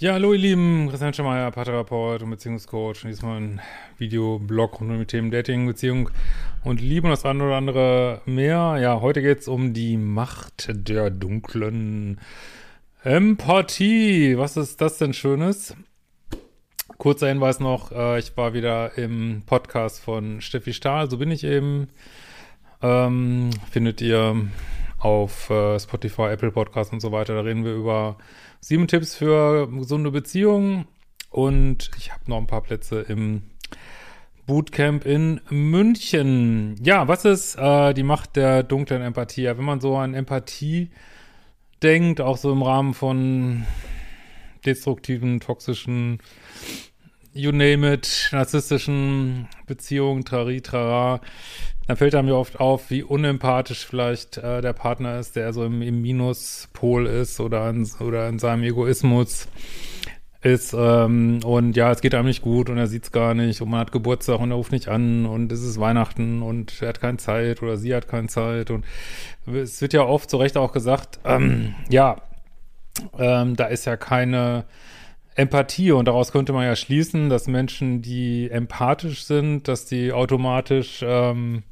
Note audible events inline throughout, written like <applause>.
Ja, hallo ihr Lieben, Christian Schemeier, Paartherapeut und Beziehungscoach. Und diesmal ein Videoblog rund um die Themen Dating, Beziehung und Liebe und das eine oder andere mehr. Ja, heute geht es um die Macht der dunklen Empathie. Was ist das denn Schönes? Kurzer Hinweis noch, äh, ich war wieder im Podcast von Steffi Stahl, so bin ich eben. Ähm, findet ihr auf äh, Spotify, Apple Podcasts und so weiter. Da reden wir über sieben Tipps für gesunde Beziehungen und ich habe noch ein paar Plätze im Bootcamp in München. Ja, was ist äh, die Macht der dunklen Empathie? Ja, wenn man so an Empathie denkt, auch so im Rahmen von destruktiven, toxischen, you name it, narzisstischen Beziehungen, trari, trara, dann fällt einem ja oft auf, wie unempathisch vielleicht äh, der Partner ist, der so im, im Minuspol ist oder in, oder in seinem Egoismus ist. Ähm, und ja, es geht einem nicht gut und er sieht es gar nicht und man hat Geburtstag und er ruft nicht an und es ist Weihnachten und er hat keine Zeit oder sie hat keine Zeit und es wird ja oft zu Recht auch gesagt, ähm, ja, ähm, da ist ja keine Empathie und daraus könnte man ja schließen, dass Menschen, die empathisch sind, dass die automatisch ähm,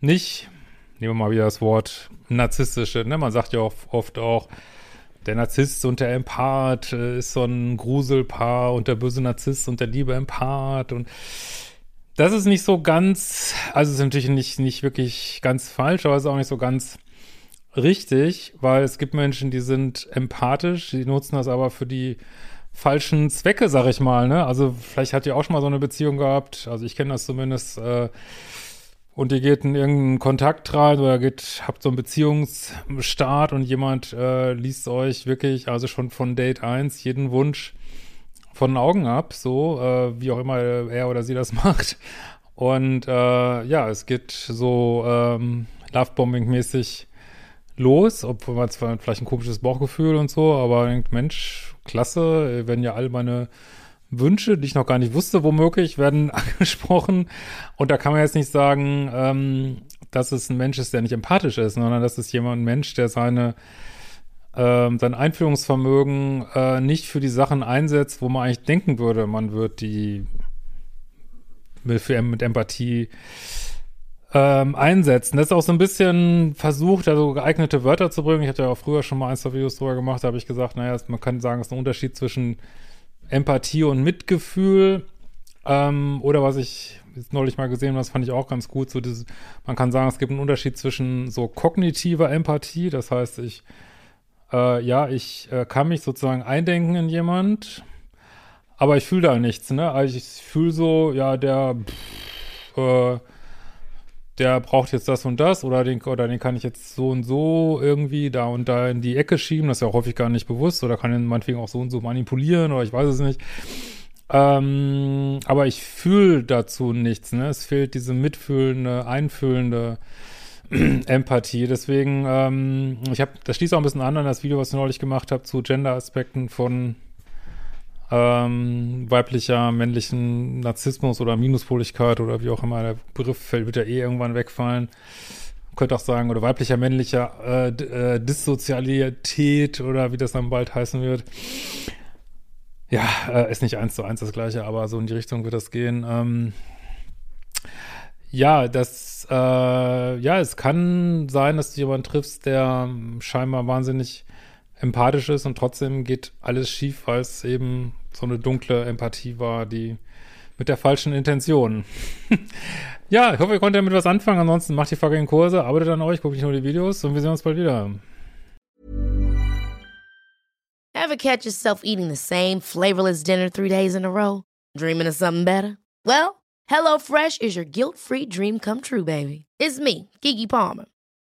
nicht, nehmen wir mal wieder das Wort narzisstische, ne? Man sagt ja oft, oft auch, der Narzisst und der Empath äh, ist so ein Gruselpaar und der böse Narzisst und der liebe Empath und das ist nicht so ganz, also ist natürlich nicht, nicht wirklich ganz falsch, aber es ist auch nicht so ganz richtig, weil es gibt Menschen, die sind empathisch, die nutzen das aber für die falschen Zwecke, sag ich mal, ne? Also vielleicht hat ihr auch schon mal so eine Beziehung gehabt, also ich kenne das zumindest, äh, und ihr geht in irgendeinen Kontakt rein oder geht, habt so einen Beziehungsstart und jemand äh, liest euch wirklich, also schon von Date 1, jeden Wunsch von den Augen ab, so, äh, wie auch immer er oder sie das <laughs> macht. Und äh, ja, es geht so ähm, Lovebombing-mäßig los, obwohl man zwar vielleicht ein komisches Bauchgefühl und so, aber denkt, Mensch, klasse, wenn ja all meine Wünsche, die ich noch gar nicht wusste, womöglich, werden <laughs> angesprochen. Und da kann man jetzt nicht sagen, ähm, dass es ein Mensch ist, der nicht empathisch ist, sondern dass es jemand, ein Mensch, der seine ähm, sein Einfühlungsvermögen äh, nicht für die Sachen einsetzt, wo man eigentlich denken würde, man wird die mit, mit Empathie ähm, einsetzen. Das ist auch so ein bisschen versucht, also geeignete Wörter zu bringen. Ich hatte ja auch früher schon mal ein, zwei Videos drüber gemacht, da habe ich gesagt, naja, man kann sagen, es ist ein Unterschied zwischen Empathie und Mitgefühl. Ähm, oder was ich jetzt neulich mal gesehen habe, das fand ich auch ganz gut, so dieses, man kann sagen, es gibt einen Unterschied zwischen so kognitiver Empathie, das heißt, ich, äh, ja, ich äh, kann mich sozusagen eindenken in jemand, aber ich fühle da nichts, ne? Also ich fühle so, ja, der, pff, äh, der braucht jetzt das und das oder den, oder den kann ich jetzt so und so irgendwie da und da in die Ecke schieben, das ist ja auch häufig gar nicht bewusst oder kann ihn meinetwegen auch so und so manipulieren oder ich weiß es nicht. Ähm, aber ich fühle dazu nichts, ne? Es fehlt diese mitfühlende, einfühlende <clears throat> Empathie. Deswegen, ähm, ich habe, das schließt auch ein bisschen an an das Video, was ich neulich gemacht habe zu Gender-Aspekten von ähm, weiblicher, männlichen Narzissmus oder Minuspoligkeit oder wie auch immer der Begriff fällt, wird ja eh irgendwann wegfallen. Könnte auch sagen, oder weiblicher, männlicher äh, äh, Dissozialität oder wie das dann bald heißen wird. Ja, äh, ist nicht eins zu eins das gleiche, aber so in die Richtung wird das gehen. Ähm, ja, das, äh, ja, es kann sein, dass du jemanden triffst, der scheinbar wahnsinnig empathisch ist und trotzdem geht alles schief, weil es eben so eine dunkle Empathie war, die mit der falschen Intention. <laughs> ja, ich hoffe, ihr konntet damit was anfangen. Ansonsten macht die fucking Kurse, arbeitet an euch, guckt nicht nur die Videos und wir sehen uns bald wieder. Ever catch yourself eating the same flavorless dinner three days in a row? Dreaming of something better? Well, HelloFresh is your guilt-free dream come true, baby. It's me, Kiki Palmer.